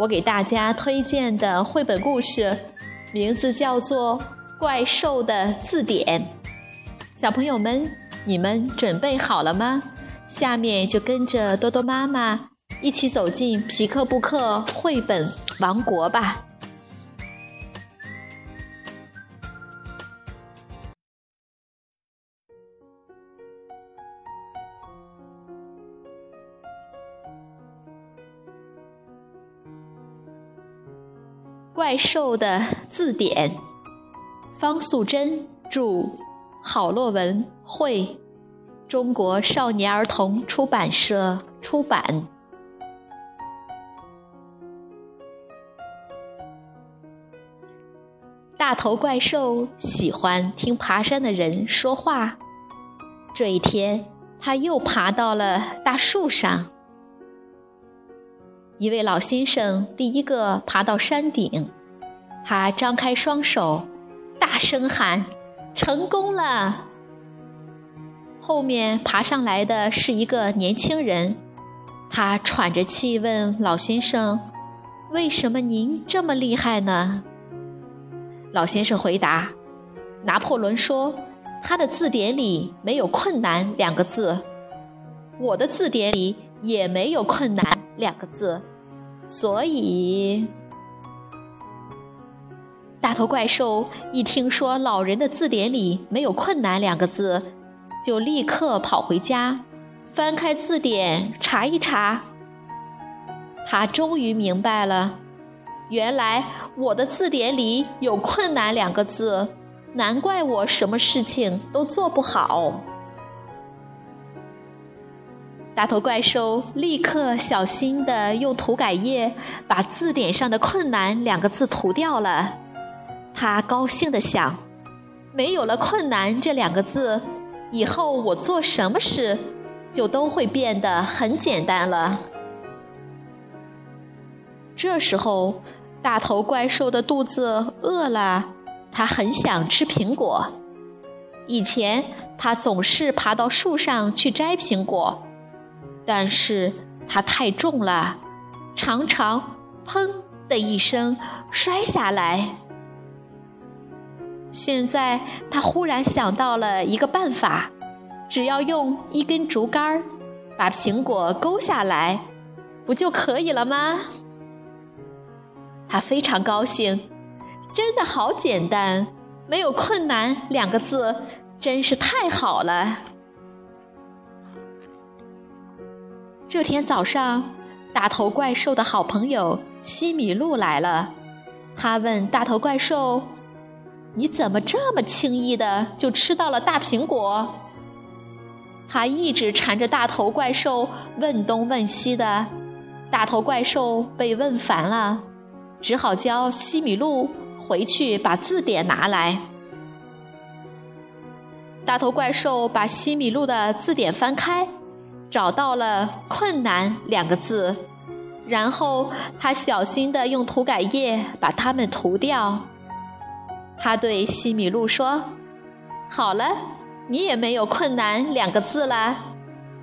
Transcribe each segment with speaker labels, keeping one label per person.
Speaker 1: 我给大家推荐的绘本故事，名字叫做《怪兽的字典》。小朋友们，你们准备好了吗？下面就跟着多多妈妈一起走进皮克布克绘本王国吧。怪兽的字典，方素珍著，郝洛文绘，中国少年儿童出版社出版。大头怪兽喜欢听爬山的人说话。这一天，他又爬到了大树上。一位老先生第一个爬到山顶，他张开双手，大声喊：“成功了！”后面爬上来的是一个年轻人，他喘着气问老先生：“为什么您这么厉害呢？”老先生回答：“拿破仑说，他的字典里没有‘困难’两个字，我的字典里也没有‘困难’两个字。”所以，大头怪兽一听说老人的字典里没有“困难”两个字，就立刻跑回家，翻开字典查一查。他终于明白了，原来我的字典里有“困难”两个字，难怪我什么事情都做不好。大头怪兽立刻小心地用涂改液把字典上的“困难”两个字涂掉了。他高兴地想：“没有了‘困难’这两个字，以后我做什么事就都会变得很简单了。”这时候，大头怪兽的肚子饿了，他很想吃苹果。以前，他总是爬到树上去摘苹果。但是它太重了，常常“砰”的一声摔下来。现在他忽然想到了一个办法，只要用一根竹竿把苹果勾下来，不就可以了吗？他非常高兴，真的好简单，没有困难两个字，真是太好了。这天早上，大头怪兽的好朋友西米露来了。他问大头怪兽：“你怎么这么轻易的就吃到了大苹果？”他一直缠着大头怪兽问东问西的，大头怪兽被问烦了，只好教西米露回去把字典拿来。大头怪兽把西米露的字典翻开。找到了“困难”两个字，然后他小心地用涂改液把它们涂掉。他对西米露说：“好了，你也没有‘困难’两个字了，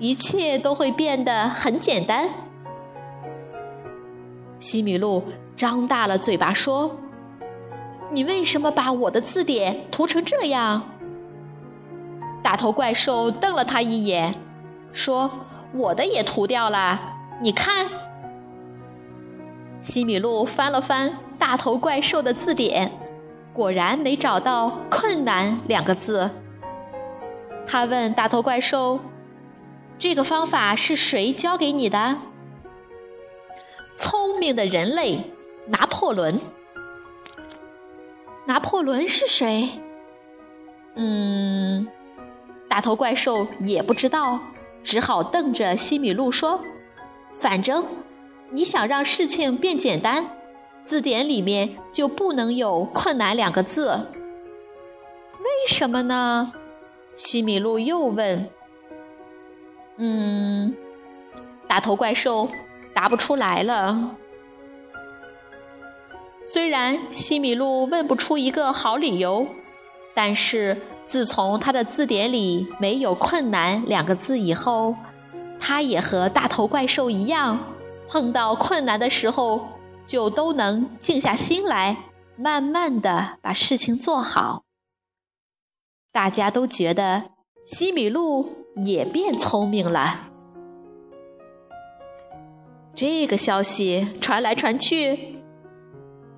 Speaker 1: 一切都会变得很简单。”西米露张大了嘴巴说：“你为什么把我的字典涂成这样？”大头怪兽瞪了他一眼。说：“我的也涂掉了，你看。”西米露翻了翻大头怪兽的字典，果然没找到“困难”两个字。他问大头怪兽：“这个方法是谁教给你的？”聪明的人类，拿破仑。拿破仑是谁？嗯，大头怪兽也不知道。只好瞪着西米露说：“反正你想让事情变简单，字典里面就不能有“困难”两个字。为什么呢？西米露又问。嗯，大头怪兽答不出来了。虽然西米露问不出一个好理由，但是自从他的字典里没有“困难”两个字以后，他也和大头怪兽一样，碰到困难的时候就都能静下心来，慢慢的把事情做好。大家都觉得。西米露也变聪明了。这个消息传来传去，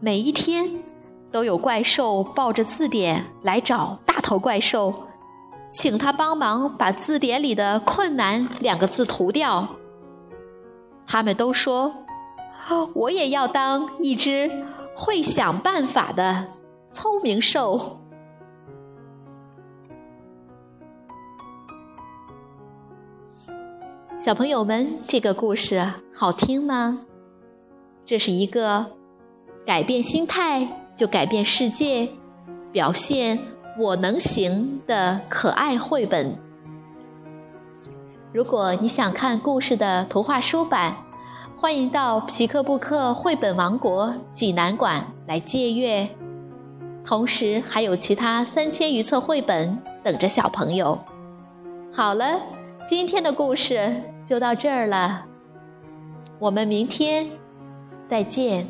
Speaker 1: 每一天都有怪兽抱着字典来找大头怪兽，请他帮忙把字典里的“困难”两个字涂掉。他们都说：“我也要当一只会想办法的聪明兽。”小朋友们，这个故事好听吗？这是一个改变心态就改变世界、表现我能行的可爱绘本。如果你想看故事的图画书版，欢迎到皮克布克绘本王国济南馆来借阅。同时，还有其他三千余册绘本等着小朋友。好了。今天的故事就到这儿了，我们明天再见。